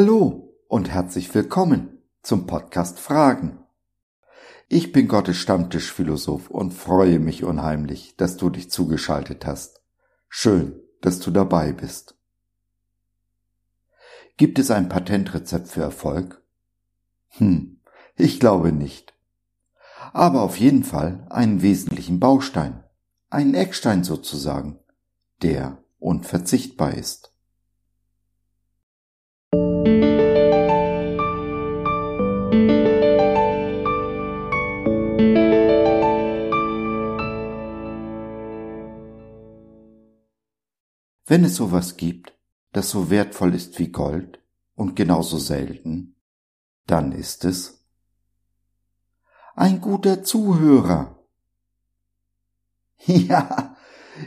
Hallo und herzlich willkommen zum Podcast Fragen. Ich bin Gottes Stammtischphilosoph und freue mich unheimlich, dass du dich zugeschaltet hast. Schön, dass du dabei bist. Gibt es ein Patentrezept für Erfolg? Hm, ich glaube nicht. Aber auf jeden Fall einen wesentlichen Baustein, einen Eckstein sozusagen, der unverzichtbar ist. Wenn es sowas gibt, das so wertvoll ist wie Gold und genauso selten, dann ist es ein guter Zuhörer. Ja,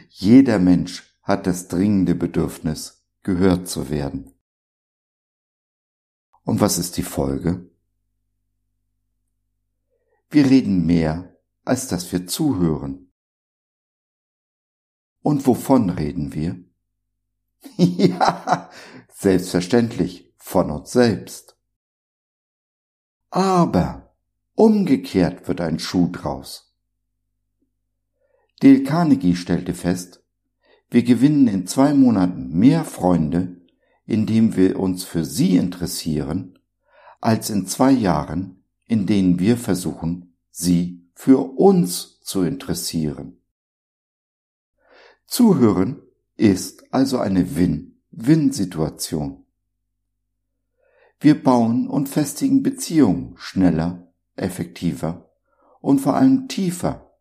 jeder Mensch hat das dringende Bedürfnis, gehört zu werden. Und was ist die Folge? Wir reden mehr, als dass wir zuhören. Und wovon reden wir? ja, selbstverständlich von uns selbst. Aber umgekehrt wird ein Schuh draus. Dale Carnegie stellte fest, wir gewinnen in zwei Monaten mehr Freunde, indem wir uns für sie interessieren, als in zwei Jahren, in denen wir versuchen, sie für uns zu interessieren. Zuhören ist also eine Win-Win-Situation. Wir bauen und festigen Beziehungen schneller, effektiver und vor allem tiefer,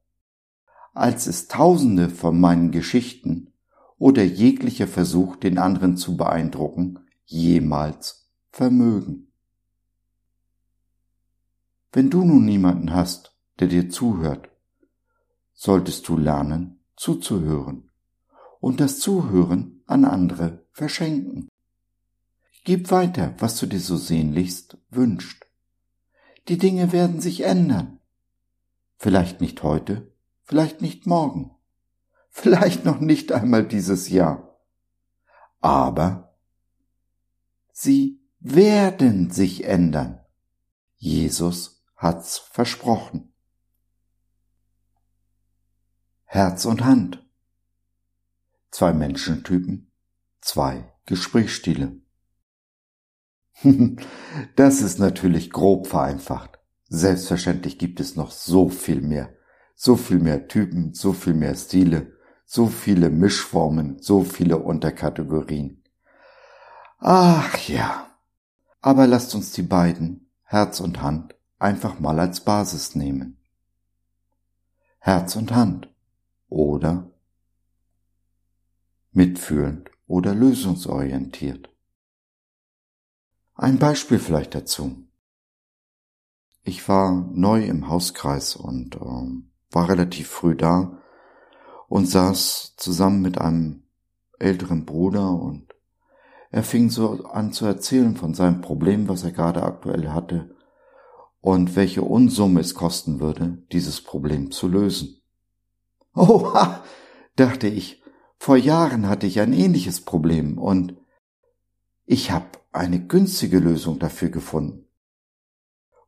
als es tausende von meinen Geschichten oder jeglicher Versuch, den anderen zu beeindrucken, jemals vermögen. Wenn du nun niemanden hast, der dir zuhört, solltest du lernen, zuzuhören und das Zuhören an andere verschenken. Gib weiter, was du dir so sehnlichst wünscht. Die Dinge werden sich ändern. Vielleicht nicht heute, vielleicht nicht morgen, vielleicht noch nicht einmal dieses Jahr. Aber sie werden sich ändern. Jesus hat's versprochen. Herz und Hand zwei Menschentypen, zwei Gesprächsstile. das ist natürlich grob vereinfacht. Selbstverständlich gibt es noch so viel mehr. So viel mehr Typen, so viel mehr Stile, so viele Mischformen, so viele Unterkategorien. Ach ja. Aber lasst uns die beiden, Herz und Hand, einfach mal als Basis nehmen. Herz und Hand oder mitfühlend oder lösungsorientiert. Ein Beispiel vielleicht dazu. Ich war neu im Hauskreis und äh, war relativ früh da und saß zusammen mit einem älteren Bruder und er fing so an zu erzählen von seinem Problem, was er gerade aktuell hatte und welche Unsumme es kosten würde, dieses Problem zu lösen. Oha, dachte ich, vor Jahren hatte ich ein ähnliches Problem und ich habe eine günstige Lösung dafür gefunden.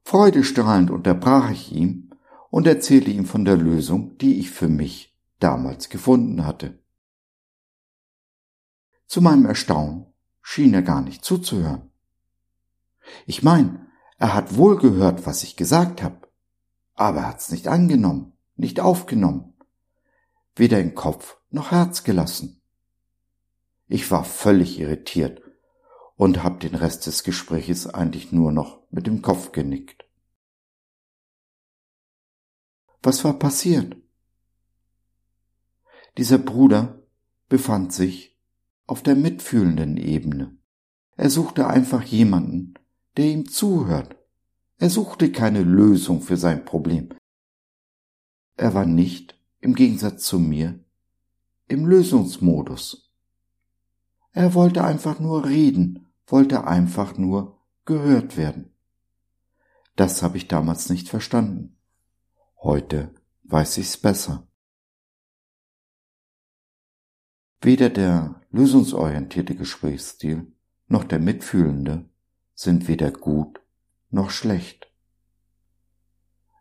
Freudestrahlend unterbrach ich ihm und erzählte ihm von der Lösung, die ich für mich damals gefunden hatte. Zu meinem Erstaunen schien er gar nicht zuzuhören. Ich mein, er hat wohl gehört, was ich gesagt habe, aber er hat's nicht angenommen, nicht aufgenommen, weder in Kopf noch Herz gelassen. Ich war völlig irritiert und hab den Rest des Gespräches eigentlich nur noch mit dem Kopf genickt. Was war passiert? Dieser Bruder befand sich auf der mitfühlenden Ebene. Er suchte einfach jemanden, der ihm zuhört. Er suchte keine Lösung für sein Problem. Er war nicht, im Gegensatz zu mir, im Lösungsmodus. Er wollte einfach nur reden, wollte einfach nur gehört werden. Das habe ich damals nicht verstanden. Heute weiß ich's besser. Weder der lösungsorientierte Gesprächsstil noch der mitfühlende sind weder gut noch schlecht.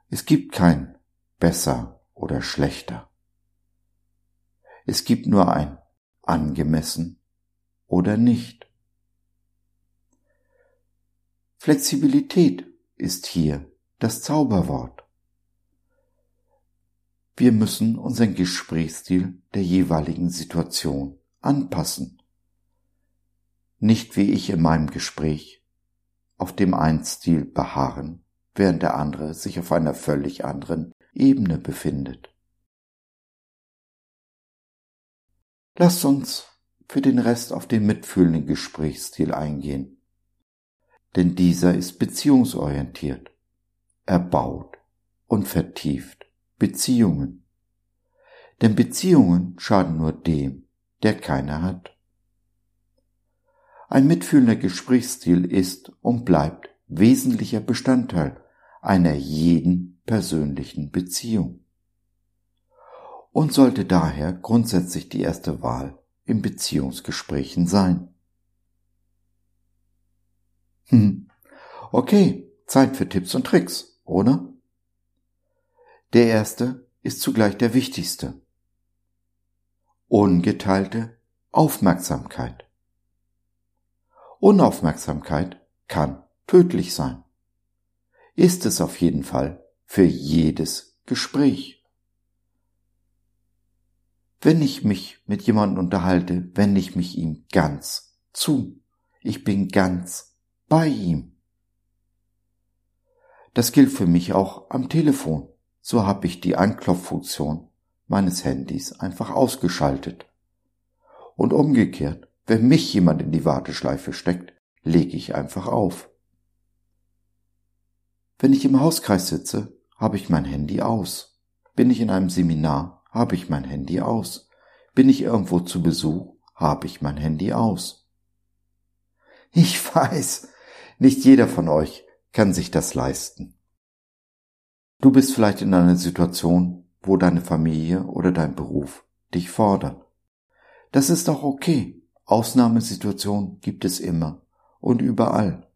Es gibt kein besser oder schlechter. Es gibt nur ein angemessen oder nicht. Flexibilität ist hier das Zauberwort. Wir müssen unseren Gesprächsstil der jeweiligen Situation anpassen. Nicht wie ich in meinem Gespräch auf dem einen Stil beharren, während der andere sich auf einer völlig anderen Ebene befindet. Lasst uns für den Rest auf den mitfühlenden Gesprächsstil eingehen. Denn dieser ist beziehungsorientiert. Er baut und vertieft Beziehungen. Denn Beziehungen schaden nur dem, der keine hat. Ein mitfühlender Gesprächsstil ist und bleibt wesentlicher Bestandteil einer jeden persönlichen Beziehung und sollte daher grundsätzlich die erste Wahl in Beziehungsgesprächen sein. Hm. Okay, Zeit für Tipps und Tricks, oder? Der erste ist zugleich der wichtigste. Ungeteilte Aufmerksamkeit. Unaufmerksamkeit kann tödlich sein. Ist es auf jeden Fall für jedes Gespräch. Wenn ich mich mit jemandem unterhalte, wende ich mich ihm ganz zu. Ich bin ganz bei ihm. Das gilt für mich auch am Telefon. So habe ich die Anklopffunktion meines Handys einfach ausgeschaltet. Und umgekehrt, wenn mich jemand in die Warteschleife steckt, lege ich einfach auf. Wenn ich im Hauskreis sitze, habe ich mein Handy aus. Bin ich in einem Seminar, habe ich mein Handy aus. Bin ich irgendwo zu Besuch, habe ich mein Handy aus. Ich weiß, nicht jeder von euch kann sich das leisten. Du bist vielleicht in einer Situation, wo deine Familie oder dein Beruf dich fordern. Das ist auch okay. Ausnahmesituationen gibt es immer und überall.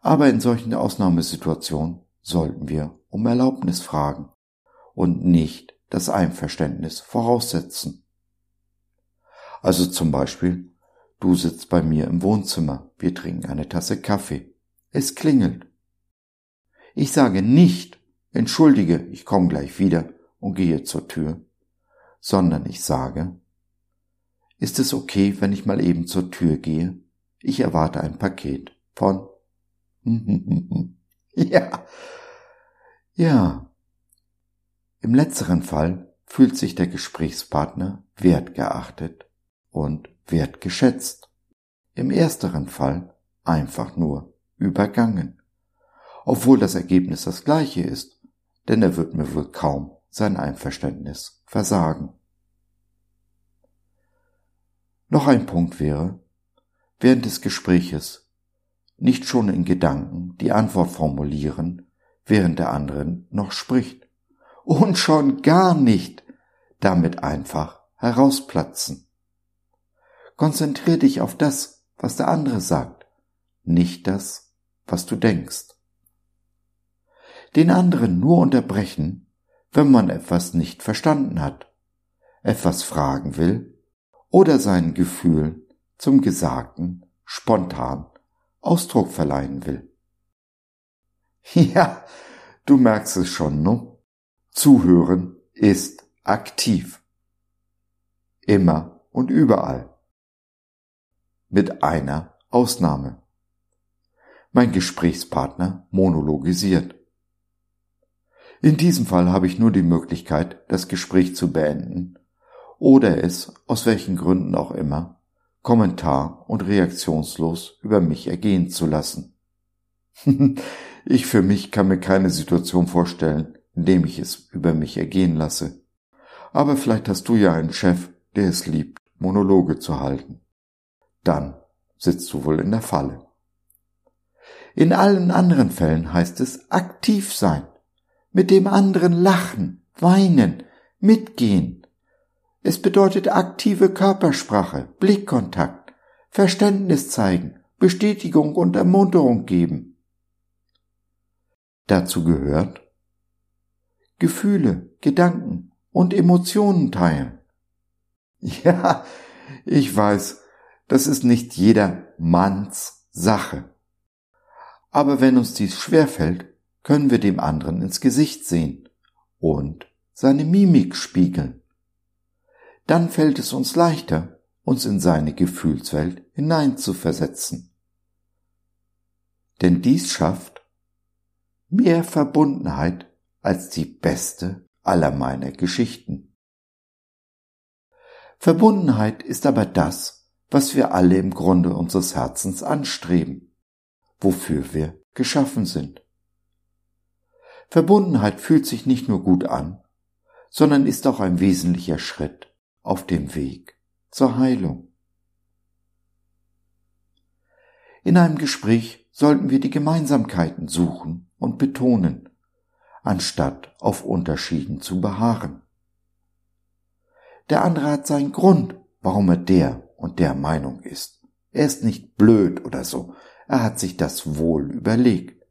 Aber in solchen Ausnahmesituationen sollten wir um Erlaubnis fragen und nicht das Einverständnis voraussetzen. Also zum Beispiel, du sitzt bei mir im Wohnzimmer, wir trinken eine Tasse Kaffee. Es klingelt. Ich sage nicht, entschuldige, ich komme gleich wieder und gehe zur Tür, sondern ich sage, ist es okay, wenn ich mal eben zur Tür gehe? Ich erwarte ein Paket von. ja. Ja. Im letzteren Fall fühlt sich der Gesprächspartner wertgeachtet und wertgeschätzt. Im ersteren Fall einfach nur übergangen. Obwohl das Ergebnis das gleiche ist, denn er wird mir wohl kaum sein Einverständnis versagen. Noch ein Punkt wäre, während des Gespräches nicht schon in Gedanken die Antwort formulieren, während der andere noch spricht. Und schon gar nicht damit einfach herausplatzen. Konzentrier dich auf das, was der andere sagt, nicht das, was du denkst. Den anderen nur unterbrechen, wenn man etwas nicht verstanden hat, etwas fragen will oder seinen Gefühlen zum Gesagten spontan Ausdruck verleihen will. Ja, du merkst es schon, ne? Zuhören ist aktiv. Immer und überall. Mit einer Ausnahme. Mein Gesprächspartner monologisiert. In diesem Fall habe ich nur die Möglichkeit, das Gespräch zu beenden oder es, aus welchen Gründen auch immer, kommentar- und reaktionslos über mich ergehen zu lassen. ich für mich kann mir keine Situation vorstellen, in dem ich es über mich ergehen lasse. Aber vielleicht hast du ja einen Chef, der es liebt, Monologe zu halten. Dann sitzt du wohl in der Falle. In allen anderen Fällen heißt es aktiv sein, mit dem anderen lachen, weinen, mitgehen, es bedeutet aktive Körpersprache, Blickkontakt, Verständnis zeigen, Bestätigung und Ermunterung geben. Dazu gehört Gefühle, Gedanken und Emotionen teilen. Ja, ich weiß, das ist nicht jeder Manns Sache. Aber wenn uns dies schwerfällt, können wir dem anderen ins Gesicht sehen und seine Mimik spiegeln. Dann fällt es uns leichter, uns in seine Gefühlswelt hineinzuversetzen. Denn dies schafft mehr Verbundenheit als die beste aller meiner Geschichten. Verbundenheit ist aber das, was wir alle im Grunde unseres Herzens anstreben, wofür wir geschaffen sind. Verbundenheit fühlt sich nicht nur gut an, sondern ist auch ein wesentlicher Schritt auf dem Weg zur Heilung. In einem Gespräch sollten wir die Gemeinsamkeiten suchen und betonen, anstatt auf Unterschieden zu beharren. Der andere hat seinen Grund, warum er der und der Meinung ist. Er ist nicht blöd oder so, er hat sich das wohl überlegt.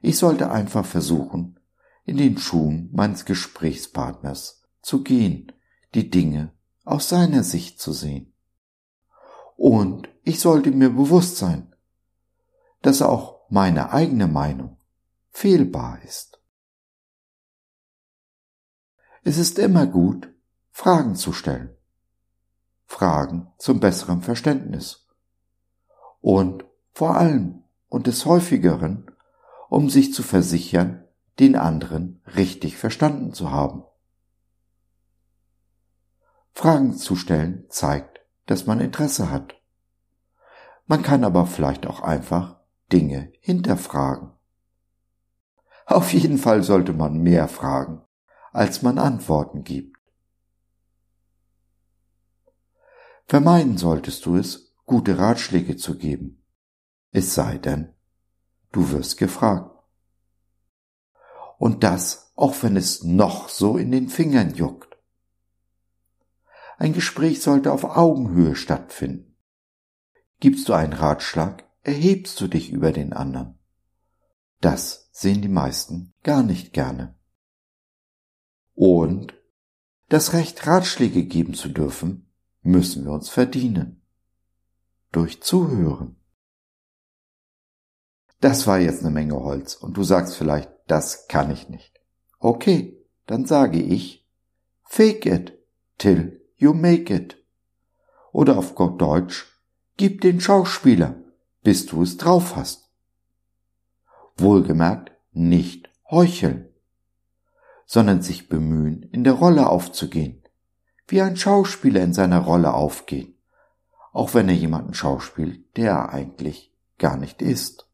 Ich sollte einfach versuchen, in den Schuhen meines Gesprächspartners zu gehen, die Dinge aus seiner Sicht zu sehen. Und ich sollte mir bewusst sein, dass auch meine eigene Meinung fehlbar ist. Es ist immer gut, Fragen zu stellen. Fragen zum besseren Verständnis. Und vor allem und des häufigeren, um sich zu versichern, den anderen richtig verstanden zu haben. Fragen zu stellen zeigt, dass man Interesse hat. Man kann aber vielleicht auch einfach Dinge hinterfragen. Auf jeden Fall sollte man mehr fragen, als man Antworten gibt. Vermeiden solltest du es, gute Ratschläge zu geben. Es sei denn, du wirst gefragt. Und das, auch wenn es noch so in den Fingern juckt. Ein Gespräch sollte auf Augenhöhe stattfinden. Gibst du einen Ratschlag, erhebst du dich über den anderen. Das sehen die meisten gar nicht gerne. Und das Recht, Ratschläge geben zu dürfen, müssen wir uns verdienen. Durch Zuhören. Das war jetzt eine Menge Holz und du sagst vielleicht, das kann ich nicht. Okay, dann sage ich, fake it till you make it. Oder auf Gott Deutsch, gib den Schauspieler, bis du es drauf hast. Wohlgemerkt, nicht heucheln, sondern sich bemühen, in der Rolle aufzugehen wie ein Schauspieler in seiner Rolle aufgehen, auch wenn er jemanden schauspielt, der er eigentlich gar nicht ist.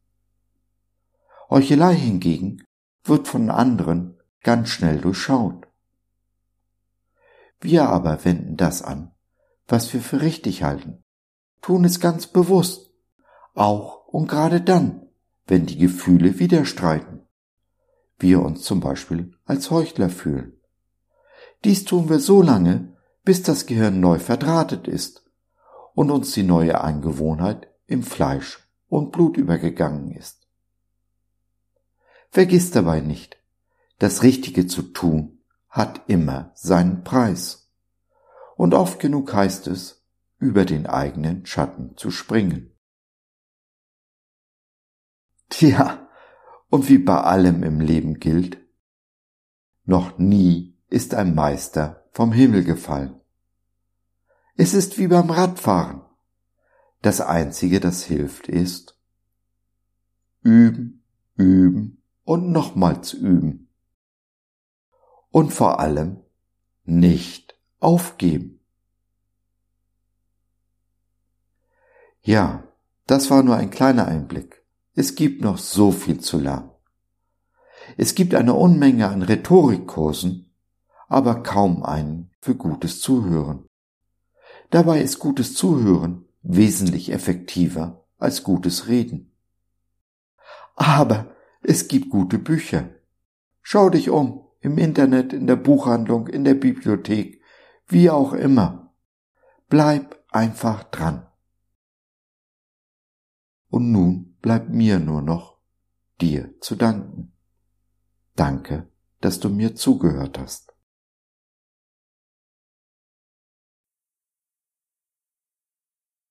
Heuchelei hingegen wird von anderen ganz schnell durchschaut. Wir aber wenden das an, was wir für richtig halten, tun es ganz bewusst, auch und gerade dann, wenn die Gefühle widerstreiten, wir uns zum Beispiel als Heuchler fühlen. Dies tun wir so lange, bis das Gehirn neu verdrahtet ist und uns die neue Angewohnheit im Fleisch und Blut übergegangen ist. Vergiss dabei nicht, das Richtige zu tun hat immer seinen Preis. Und oft genug heißt es, über den eigenen Schatten zu springen. Tja, und wie bei allem im Leben gilt, noch nie ist ein Meister vom Himmel gefallen. Es ist wie beim Radfahren. Das Einzige, das hilft, ist üben, üben und nochmals üben. Und vor allem nicht aufgeben. Ja, das war nur ein kleiner Einblick. Es gibt noch so viel zu lernen. Es gibt eine Unmenge an Rhetorikkursen, aber kaum einen für gutes Zuhören. Dabei ist gutes Zuhören wesentlich effektiver als gutes Reden. Aber es gibt gute Bücher. Schau dich um, im Internet, in der Buchhandlung, in der Bibliothek, wie auch immer. Bleib einfach dran. Und nun bleibt mir nur noch, dir zu danken. Danke, dass du mir zugehört hast.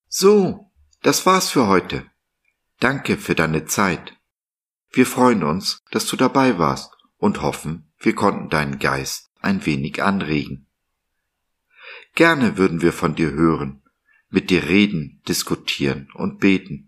So, das war's für heute. Danke für deine Zeit. Wir freuen uns, dass du dabei warst und hoffen, wir konnten deinen Geist ein wenig anregen. Gerne würden wir von dir hören, mit dir reden, diskutieren und beten.